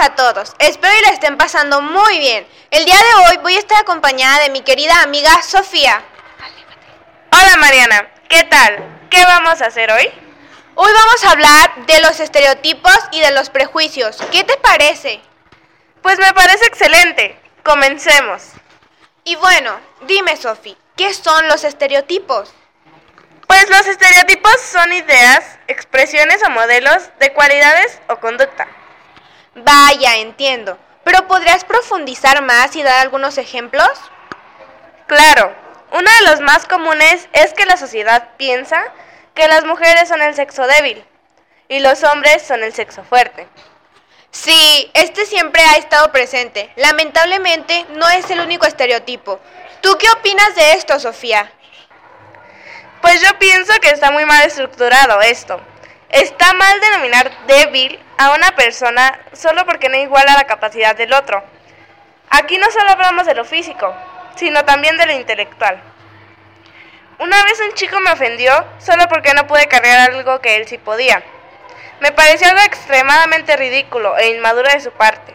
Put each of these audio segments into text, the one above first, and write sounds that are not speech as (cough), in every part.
a todos. Espero y la estén pasando muy bien. El día de hoy voy a estar acompañada de mi querida amiga Sofía. Hola Mariana, ¿qué tal? ¿Qué vamos a hacer hoy? Hoy vamos a hablar de los estereotipos y de los prejuicios. ¿Qué te parece? Pues me parece excelente. Comencemos. Y bueno, dime Sofía, ¿qué son los estereotipos? Pues los estereotipos son ideas, expresiones o modelos de cualidades o conducta. Vaya, entiendo. Pero ¿podrías profundizar más y dar algunos ejemplos? Claro. Uno de los más comunes es que la sociedad piensa que las mujeres son el sexo débil y los hombres son el sexo fuerte. Sí, este siempre ha estado presente. Lamentablemente no es el único estereotipo. ¿Tú qué opinas de esto, Sofía? Pues yo pienso que está muy mal estructurado esto. Está mal denominar débil a una persona solo porque no iguala la capacidad del otro. Aquí no solo hablamos de lo físico, sino también de lo intelectual. Una vez un chico me ofendió solo porque no pude cargar algo que él sí podía. Me pareció algo extremadamente ridículo e inmaduro de su parte.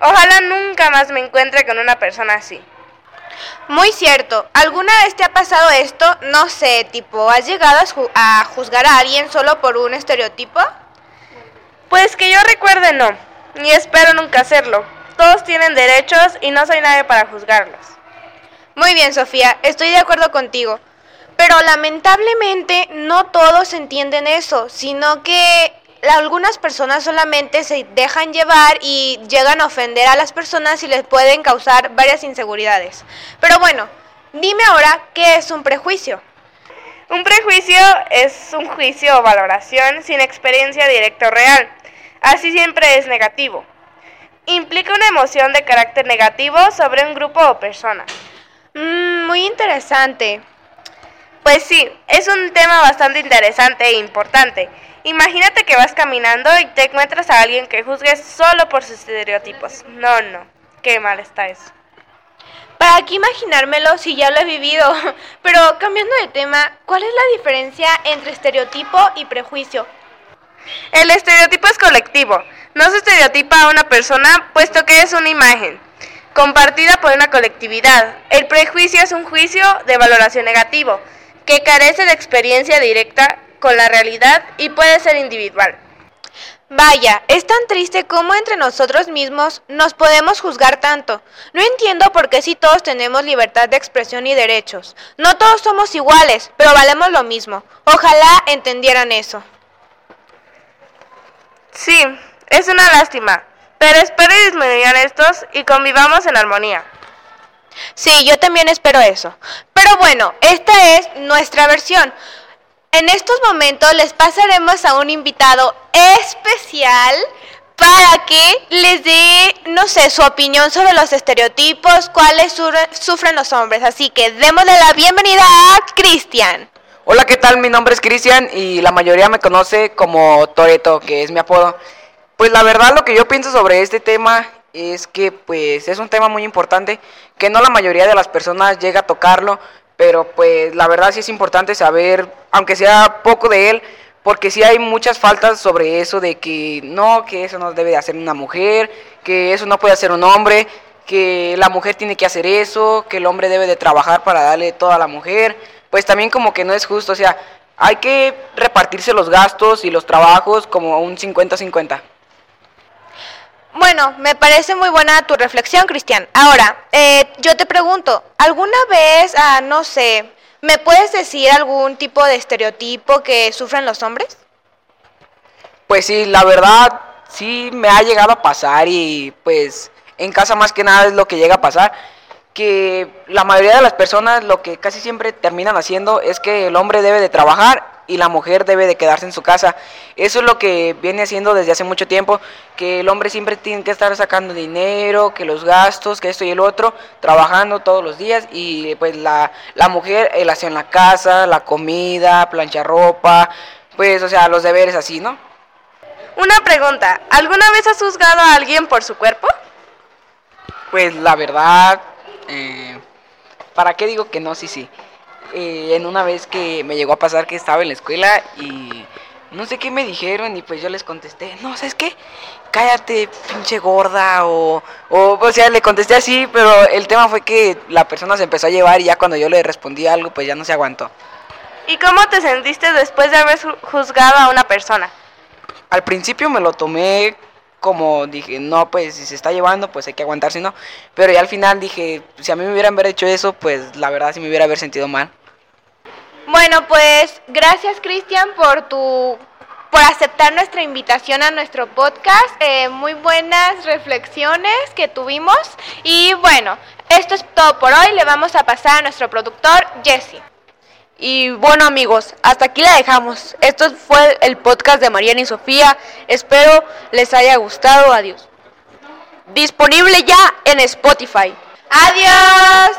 Ojalá nunca más me encuentre con una persona así. Muy cierto. ¿Alguna vez te ha pasado esto? No sé, tipo, ¿has llegado a, juzgar a alguien solo por un estereotipo? Pues que yo recuerde no, y espero nunca hacerlo. Todos tienen derechos y no soy nadie para juzgarlos. Muy bien, Sofía, estoy de acuerdo contigo. Pero lamentablemente no todos entienden eso, sino que algunas personas solamente se dejan llevar y llegan a ofender a las personas y les pueden causar varias inseguridades. Pero bueno, dime ahora qué es un prejuicio. Un prejuicio es un juicio o valoración sin experiencia directa o real. Así siempre es negativo. Implica una emoción de carácter negativo sobre un grupo o persona. Mm, muy interesante. Pues sí, es un tema bastante interesante e importante Imagínate que vas caminando y te encuentras a alguien que juzgue solo por sus estereotipos. No, no, qué mal está eso. ¿Para qué imaginármelo si ya lo he vivido? (laughs) Pero cambiando de tema, ¿cuál es la diferencia entre estereotipo y prejuicio? El estereotipo es colectivo. No se estereotipa a una persona puesto que es una imagen compartida por una colectividad. El prejuicio es un juicio de valoración negativo que carece de experiencia directa con la realidad y puede ser individual. Vaya, es tan triste como entre nosotros mismos nos podemos juzgar tanto. No entiendo por qué si todos tenemos libertad de expresión y derechos. No todos somos iguales, pero valemos lo mismo. Ojalá entendieran eso. Sí, es una lástima, pero espero disminuyan estos y convivamos en armonía. Sí, yo también espero eso. Pero bueno, esta es nuestra versión. En estos momentos les pasaremos a un invitado especial para que les dé, no sé, su opinión sobre los estereotipos, cuáles sufren los hombres. Así que démosle la bienvenida a Cristian. Hola, ¿qué tal? Mi nombre es Cristian y la mayoría me conoce como Toreto, que es mi apodo. Pues la verdad lo que yo pienso sobre este tema es que pues es un tema muy importante que no la mayoría de las personas llega a tocarlo, pero pues la verdad sí es importante saber, aunque sea poco de él, porque sí hay muchas faltas sobre eso de que no, que eso no debe de hacer una mujer, que eso no puede hacer un hombre, que la mujer tiene que hacer eso, que el hombre debe de trabajar para darle todo a la mujer, pues también como que no es justo, o sea, hay que repartirse los gastos y los trabajos como un 50-50. Bueno, me parece muy buena tu reflexión, Cristian. Ahora, eh, yo te pregunto, ¿alguna vez, ah, no sé, me puedes decir algún tipo de estereotipo que sufren los hombres? Pues sí, la verdad, sí me ha llegado a pasar y pues en casa más que nada es lo que llega a pasar, que la mayoría de las personas lo que casi siempre terminan haciendo es que el hombre debe de trabajar y la mujer debe de quedarse en su casa. Eso es lo que viene haciendo desde hace mucho tiempo, que el hombre siempre tiene que estar sacando dinero, que los gastos, que esto y el otro, trabajando todos los días y pues la, la mujer, el hace en la casa, la comida, plancha ropa, pues o sea, los deberes así, ¿no? Una pregunta, ¿alguna vez has juzgado a alguien por su cuerpo? Pues la verdad, eh, ¿para qué digo que no? Sí, sí. Eh, en una vez que me llegó a pasar que estaba en la escuela y no sé qué me dijeron y pues yo les contesté, no, ¿sabes qué? Cállate, pinche gorda, o, o, o sea, le contesté así, pero el tema fue que la persona se empezó a llevar y ya cuando yo le respondí algo, pues ya no se aguantó. ¿Y cómo te sentiste después de haber ju- juzgado a una persona? Al principio me lo tomé como dije, no, pues si se está llevando, pues hay que aguantarse, ¿no? Pero ya al final dije, si a mí me hubieran hecho eso, pues la verdad sí me hubiera haber sentido mal. Bueno, pues gracias Cristian por tu por aceptar nuestra invitación a nuestro podcast. Eh, muy buenas reflexiones que tuvimos. Y bueno, esto es todo por hoy. Le vamos a pasar a nuestro productor Jesse. Y bueno amigos, hasta aquí la dejamos. Esto fue el podcast de Mariana y Sofía. Espero les haya gustado. Adiós. Disponible ya en Spotify. Adiós.